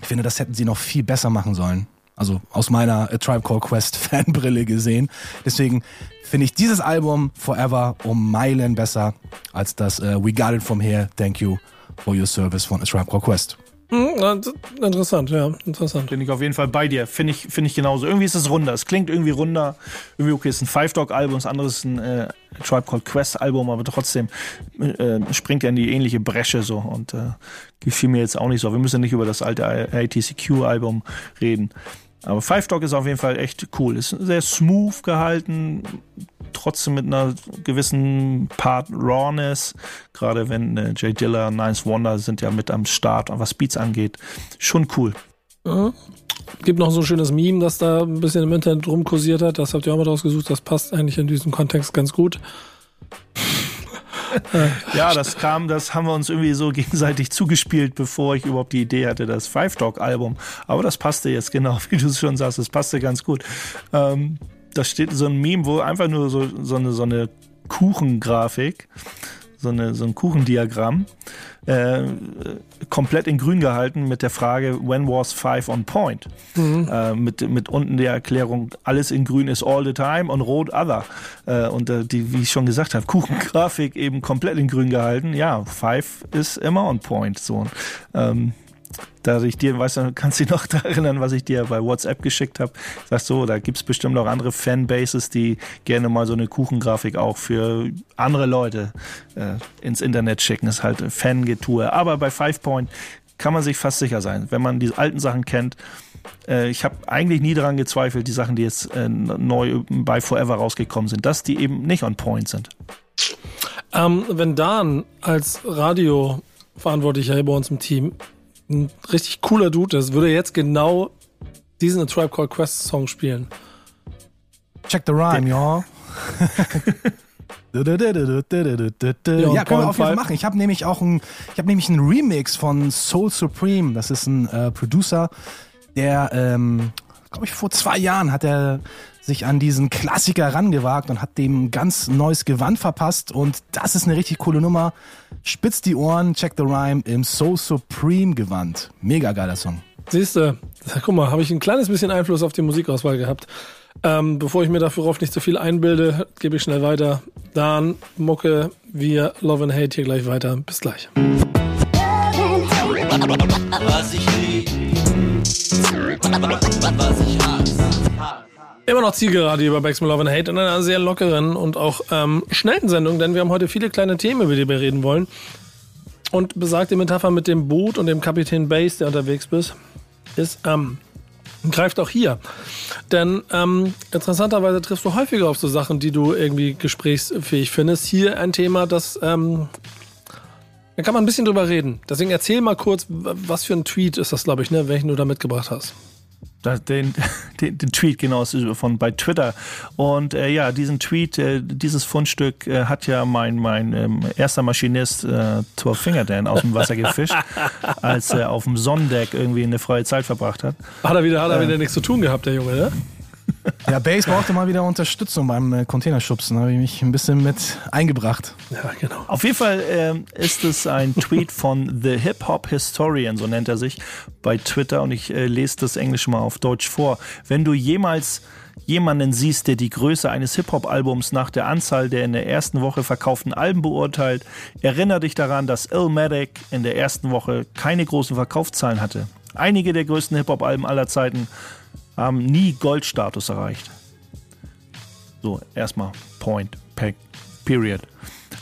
ich finde, das hätten sie noch viel besser machen sollen. Also aus meiner A Tribe Called Quest Fanbrille gesehen. Deswegen finde ich dieses Album Forever um Meilen besser als das uh, We Got It From Here, Thank You for Your Service von A Tribe Called Quest. Hm, interessant, ja, interessant. Bin ich auf jeden Fall bei dir. Finde ich, finde ich genauso. Irgendwie ist es runder. Es klingt irgendwie runder. Irgendwie okay, es ist ein Five Dog Album, das andere ist ein äh, Tribe Called Quest Album, aber trotzdem äh, springt er in die ähnliche Bresche so und äh, gefiel mir jetzt auch nicht so. Wir müssen nicht über das alte ATCQ Album reden. Aber Five Dog ist auf jeden Fall echt cool. Ist sehr smooth gehalten, trotzdem mit einer gewissen Part Rawness. Gerade wenn äh, Jay Diller, Nines Wonder sind ja mit am Start, was Beats angeht. Schon cool. Ja. Gibt noch so ein schönes Meme, das da ein bisschen im Internet rumkursiert hat. Das habt ihr auch mal rausgesucht. Das passt eigentlich in diesem Kontext ganz gut. Ja, das kam, das haben wir uns irgendwie so gegenseitig zugespielt, bevor ich überhaupt die Idee hatte, das Five Talk Album. Aber das passte jetzt genau, wie du es schon sagst, das passte ganz gut. Ähm, da steht so ein Meme, wo einfach nur so, so eine, so eine Kuchengrafik, so, eine, so ein Kuchendiagramm, äh, komplett in grün gehalten mit der Frage, when was five on point? Mhm. Äh, mit, mit unten der Erklärung, alles in grün ist all the time und rot other. Äh, und äh, die, wie ich schon gesagt habe, Kuchengrafik eben komplett in grün gehalten. Ja, five ist immer on point. So. Ähm, da ich dir, weißt du, kannst dich noch daran erinnern, was ich dir bei WhatsApp geschickt habe? Sagst so, da gibt es bestimmt auch andere Fanbases, die gerne mal so eine Kuchengrafik auch für andere Leute äh, ins Internet schicken. Das ist halt Fangetue. Aber bei Five Point kann man sich fast sicher sein, wenn man die alten Sachen kennt. Äh, ich habe eigentlich nie daran gezweifelt, die Sachen, die jetzt äh, neu bei Forever rausgekommen sind, dass die eben nicht on point sind. Ähm, wenn Dan als Radioverantwortlicher hier bei uns im Team ein richtig cooler Dude ist, würde jetzt genau diesen A Tribe Called Quest Song spielen. Check the rhyme, ja. ja, können wir auf jeden Fall machen. Ich habe nämlich auch ein, ich habe nämlich einen Remix von Soul Supreme. Das ist ein äh, Producer, der, ähm, glaube ich, vor zwei Jahren hat er sich an diesen Klassiker rangewagt und hat dem ganz neues Gewand verpasst. Und das ist eine richtig coole Nummer. Spitzt die Ohren, check the rhyme im So Supreme Gewand. Mega geiler Song. Siehst du, guck mal, habe ich ein kleines bisschen Einfluss auf die Musikauswahl gehabt. Ähm, bevor ich mir dafür nicht zu viel einbilde, gebe ich schnell weiter. Dann Mucke, wir Love and Hate hier gleich weiter. Bis gleich. Was ich lieb, was ich hasse. Immer noch Zielgerade über Back Love and Hate in einer sehr lockeren und auch ähm, schnellen Sendung, denn wir haben heute viele kleine Themen, über die wir reden wollen. Und besagte Metapher mit dem Boot und dem Kapitän Base, der unterwegs bist, ist, ähm, greift auch hier. Denn ähm, interessanterweise triffst du häufiger auf so Sachen, die du irgendwie gesprächsfähig findest. Hier ein Thema, das ähm, da kann man ein bisschen drüber reden. Deswegen erzähl mal kurz, was für ein Tweet ist das, glaube ich, ne, welchen du da mitgebracht hast den, den, den, Tweet genau von bei Twitter und äh, ja diesen Tweet äh, dieses Fundstück äh, hat ja mein mein ähm, erster Maschinist äh, Thor Fingerdan aus dem Wasser gefischt als er auf dem Sonnendeck irgendwie eine freie Zeit verbracht hat hat er wieder hat er wieder äh, nichts zu tun gehabt der Junge ne? Ja, Base brauchte mal wieder Unterstützung beim äh, Containerschubsen. Da habe ich mich ein bisschen mit eingebracht. Ja, genau. Auf jeden Fall äh, ist es ein Tweet von The Hip Hop Historian, so nennt er sich, bei Twitter. Und ich äh, lese das Englisch mal auf Deutsch vor. Wenn du jemals jemanden siehst, der die Größe eines Hip-Hop-Albums nach der Anzahl der in der ersten Woche verkauften Alben beurteilt, erinnere dich daran, dass Illmatic in der ersten Woche keine großen Verkaufszahlen hatte. Einige der größten Hip-Hop-Alben aller Zeiten haben nie Goldstatus erreicht. So, erstmal Point, Pack, Period.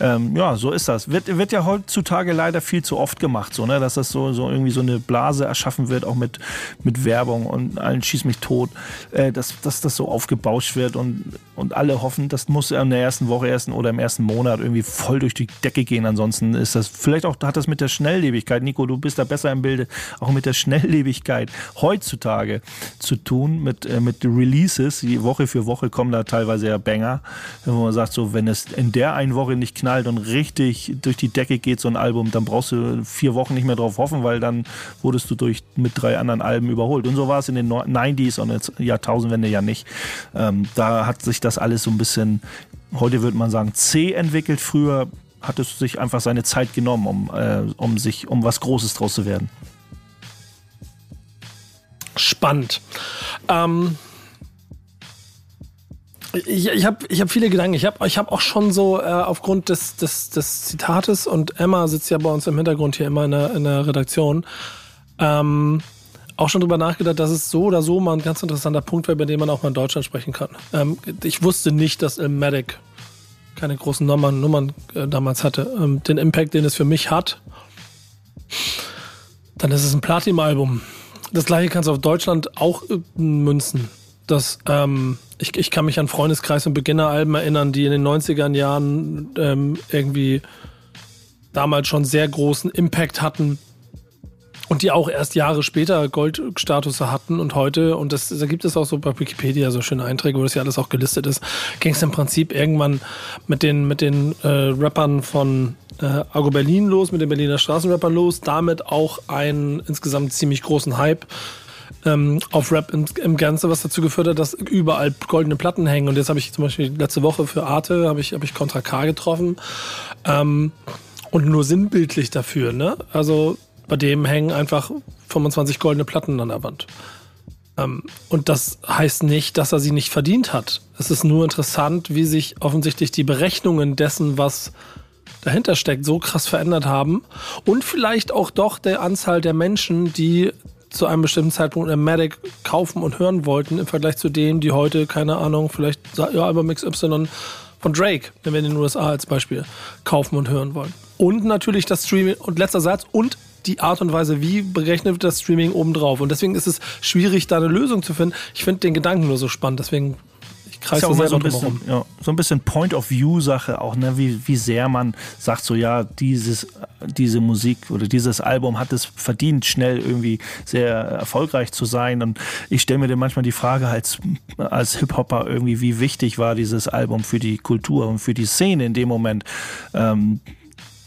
Ähm, ja, so ist das. Wird, wird ja heutzutage leider viel zu oft gemacht, so, ne? dass das so, so irgendwie so eine Blase erschaffen wird, auch mit, mit Werbung und allen schieß mich tot, äh, dass, dass das so aufgebauscht wird und, und alle hoffen, das muss in der ersten Woche ersten oder im ersten Monat irgendwie voll durch die Decke gehen. Ansonsten ist das, vielleicht auch hat das mit der Schnelllebigkeit, Nico, du bist da besser im Bilde, auch mit der Schnelllebigkeit heutzutage zu tun, mit, äh, mit Releases. Die Woche für Woche kommen da teilweise ja Banger, wo man sagt, so, wenn es in der einen Woche nicht knallt und richtig durch die Decke geht, so ein Album, dann brauchst du vier Wochen nicht mehr drauf hoffen, weil dann wurdest du durch mit drei anderen Alben überholt. Und so war es in den 90s und jetzt Jahrtausendwende ja nicht. Ähm, da hat sich das alles so ein bisschen, heute würde man sagen, C entwickelt. Früher hat es sich einfach seine Zeit genommen, um, äh, um sich, um was Großes draus zu werden. Spannend. Ähm, ich, ich habe ich hab viele Gedanken. Ich habe ich hab auch schon so äh, aufgrund des, des, des Zitates und Emma sitzt ja bei uns im Hintergrund hier immer in der, in der Redaktion. Ähm, auch schon drüber nachgedacht, dass es so oder so mal ein ganz interessanter Punkt wäre, bei dem man auch mal in Deutschland sprechen kann. Ähm, ich wusste nicht, dass Ilmatic keine großen Nummern, Nummern äh, damals hatte. Ähm, den Impact, den es für mich hat, dann ist es ein Platin-Album. Das gleiche kannst du auf Deutschland auch äh, münzen. Das ähm, ich, ich kann mich an Freundeskreis und Beginneralben erinnern, die in den 90er Jahren ähm, irgendwie damals schon sehr großen Impact hatten. und die auch erst Jahre später Goldstatus hatten und heute, und das, da gibt es auch so bei Wikipedia so schöne Einträge, wo das ja alles auch gelistet ist, ging es im Prinzip irgendwann mit den, mit den äh, Rappern von äh, Argo Berlin los, mit den Berliner Straßenrappern los, damit auch einen insgesamt ziemlich großen Hype ähm, auf Rap im, im Ganze, was dazu geführt hat, dass überall goldene Platten hängen. Und jetzt habe ich zum Beispiel letzte Woche für Arte habe ich, hab ich Contra K getroffen. Ähm, und nur sinnbildlich dafür, ne? Also bei dem hängen einfach 25 goldene Platten an der Wand. Ähm, und das heißt nicht, dass er sie nicht verdient hat. Es ist nur interessant, wie sich offensichtlich die Berechnungen dessen, was dahinter steckt, so krass verändert haben. Und vielleicht auch doch der Anzahl der Menschen, die zu einem bestimmten Zeitpunkt eine Medic kaufen und hören wollten, im Vergleich zu denen, die heute, keine Ahnung, vielleicht ja, Album XY von Drake, wenn wir in den USA als Beispiel, kaufen und hören wollen. Und natürlich das Streaming, und letzter Satz, und die Art und Weise, wie berechnet das Streaming obendrauf. Und deswegen ist es schwierig, da eine Lösung zu finden. Ich finde den Gedanken nur so spannend, deswegen ich kreise ist auch selber so ein bisschen, ja, so ein bisschen Point-of-View-Sache auch, ne? wie, wie sehr man sagt, so ja, dieses, diese Musik oder dieses Album hat es verdient, schnell irgendwie sehr erfolgreich zu sein. Und ich stelle mir dann manchmal die Frage als, als Hip-Hopper irgendwie, wie wichtig war dieses Album für die Kultur und für die Szene in dem Moment. Ähm,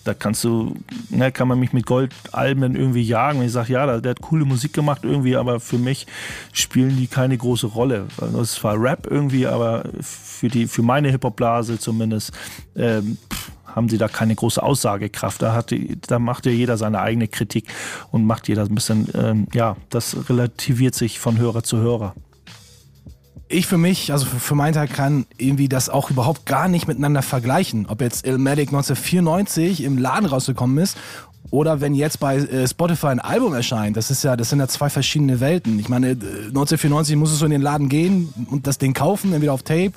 da kannst du, ne, kann man mich mit Goldalben irgendwie jagen. Und ich sage, ja, der, hat coole Musik gemacht irgendwie, aber für mich spielen die keine große Rolle. Also es war Rap irgendwie, aber für die, für meine Hip-Hop-Blase zumindest, ähm, haben sie da keine große Aussagekraft. Da, hat, da macht ja jeder seine eigene Kritik und macht jeder ein bisschen, ähm, ja, das relativiert sich von Hörer zu Hörer. Ich für mich, also für, meinen Teil kann irgendwie das auch überhaupt gar nicht miteinander vergleichen. Ob jetzt Illmatic 1994 im Laden rausgekommen ist oder wenn jetzt bei äh, Spotify ein Album erscheint. Das ist ja, das sind ja zwei verschiedene Welten. Ich meine, äh, 1994 musstest du in den Laden gehen und das Ding kaufen, entweder auf Tape,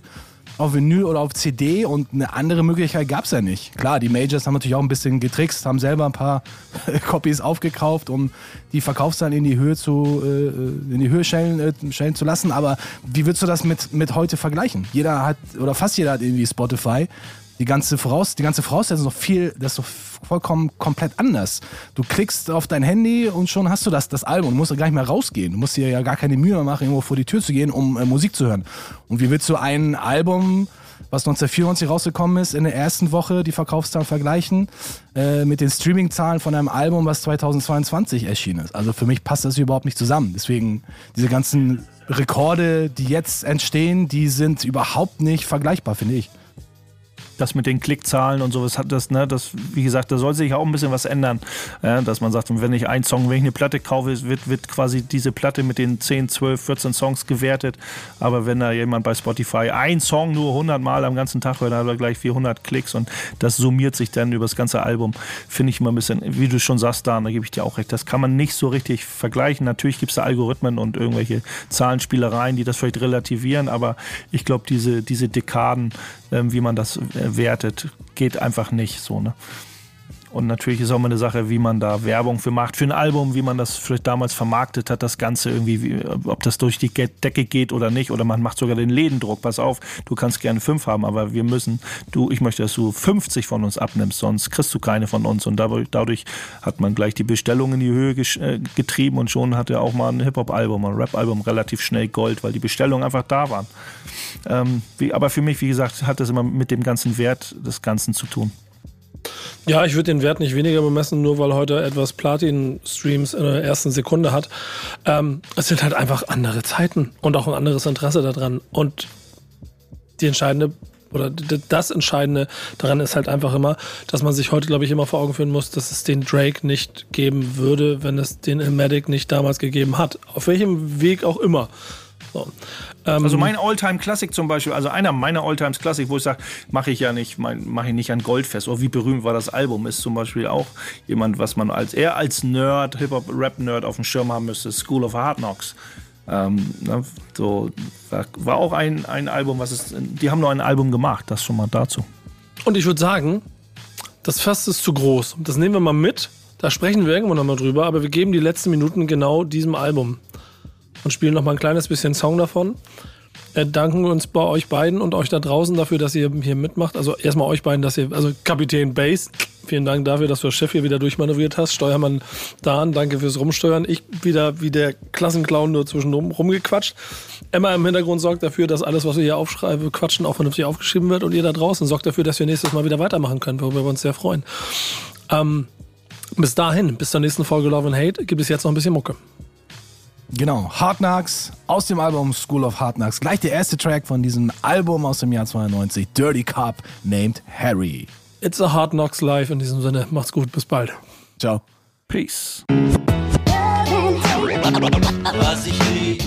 auf Vinyl oder auf CD und eine andere Möglichkeit gab es ja nicht. Klar, die Majors haben natürlich auch ein bisschen getrickst, haben selber ein paar Copies aufgekauft, um die Verkaufszahlen in die Höhe zu äh, in die Höhe stellen, äh, stellen zu lassen. Aber wie würdest du das mit, mit heute vergleichen? Jeder hat oder fast jeder hat irgendwie Spotify. Die ganze, Voraus die ganze Voraussetzung ist doch viel, das ist doch vollkommen komplett anders. Du klickst auf dein Handy und schon hast du das, das Album. Du musst ja gar nicht mehr rausgehen. Du musst dir ja gar keine Mühe mehr machen, irgendwo vor die Tür zu gehen, um äh, Musik zu hören. Und wie willst du ein Album, was 1994 rausgekommen ist, in der ersten Woche die Verkaufszahlen vergleichen äh, mit den Streaming-Zahlen von einem Album, was 2022 erschienen ist? Also für mich passt das überhaupt nicht zusammen. Deswegen diese ganzen Rekorde, die jetzt entstehen, die sind überhaupt nicht vergleichbar, finde ich. Das mit den Klickzahlen und sowas hat das, ne, das, wie gesagt, da soll sich auch ein bisschen was ändern. Ja, dass man sagt, wenn ich einen Song, wenn ich eine Platte kaufe, wird, wird quasi diese Platte mit den 10, 12, 14 Songs gewertet. Aber wenn da jemand bei Spotify ein Song nur 100 Mal am ganzen Tag hört, dann hat er gleich 400 Klicks und das summiert sich dann über das ganze Album. Finde ich immer ein bisschen, wie du schon sagst, da, da gebe ich dir auch recht, das kann man nicht so richtig vergleichen. Natürlich gibt es da Algorithmen und irgendwelche Zahlenspielereien, die das vielleicht relativieren, aber ich glaube, diese, diese Dekaden, wie man das äh, wertet, geht einfach nicht so. Ne? Und natürlich ist auch mal eine Sache, wie man da Werbung für macht, für ein Album, wie man das vielleicht damals vermarktet hat, das Ganze irgendwie, wie, ob das durch die Decke geht oder nicht, oder man macht sogar den Lädendruck. Pass auf, du kannst gerne fünf haben, aber wir müssen, du, ich möchte, dass du 50 von uns abnimmst, sonst kriegst du keine von uns. Und dadurch, dadurch hat man gleich die Bestellung in die Höhe äh, getrieben und schon hat er auch mal ein Hip-Hop-Album, ein Rap-Album relativ schnell Gold, weil die Bestellungen einfach da waren. Ähm, wie, aber für mich, wie gesagt, hat das immer mit dem ganzen Wert des Ganzen zu tun. Ja, ich würde den Wert nicht weniger bemessen, nur weil heute etwas Platin-Streams in der ersten Sekunde hat. Ähm, es sind halt einfach andere Zeiten und auch ein anderes Interesse daran. Und die entscheidende oder das Entscheidende daran ist halt einfach immer, dass man sich heute, glaube ich, immer vor Augen führen muss, dass es den Drake nicht geben würde, wenn es den Ilmatic nicht damals gegeben hat. Auf welchem Weg auch immer. So. Ähm, Also mein Alltime Classic zum Beispiel, also einer meiner Alltime Classic, wo ich sage, mache ich ja nicht, mache ich nicht an Goldfest. Oder wie berühmt war das Album, ist zum Beispiel auch jemand, was man als eher als Nerd, Hip-Hop, Rap-Nerd auf dem Schirm haben müsste, School of Hard Knocks. Ähm, ne, so war, war auch ein, ein Album, was ist, die haben nur ein Album gemacht, das schon mal dazu. Und ich würde sagen, das Fass ist zu groß. Das nehmen wir mal mit. Da sprechen wir irgendwann nochmal drüber, aber wir geben die letzten Minuten genau diesem Album und spielen nochmal ein kleines bisschen Song davon. Äh, danken uns bei euch beiden und euch da draußen dafür, dass ihr hier mitmacht. Also erstmal euch beiden, dass ihr, also Kapitän Bass, Vielen Dank dafür, dass du das Chef hier wieder durchmanövriert hast. Steuermann Dan, danke fürs Rumsteuern. Ich wieder wie der Klassenclown nur zwischendrum rumgequatscht. Emma im Hintergrund sorgt dafür, dass alles, was wir hier aufschreiben, quatschen, auch vernünftig aufgeschrieben wird. Und ihr da draußen sorgt dafür, dass wir nächstes Mal wieder weitermachen können, worüber wir uns sehr freuen. Ähm, bis dahin, bis zur nächsten Folge Love and Hate, gibt es jetzt noch ein bisschen Mucke. Genau, Hard Knocks aus dem Album School of Hard Knocks. Gleich der erste Track von diesem Album aus dem Jahr 92, Dirty Cop named Harry. It's a Hard Knocks Live in diesem Sinne. Macht's gut, bis bald. Ciao. Peace. Was ich lieb,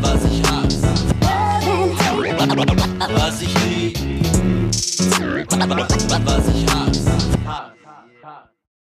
was ich hasse. Was ich lieb, was ich hasse.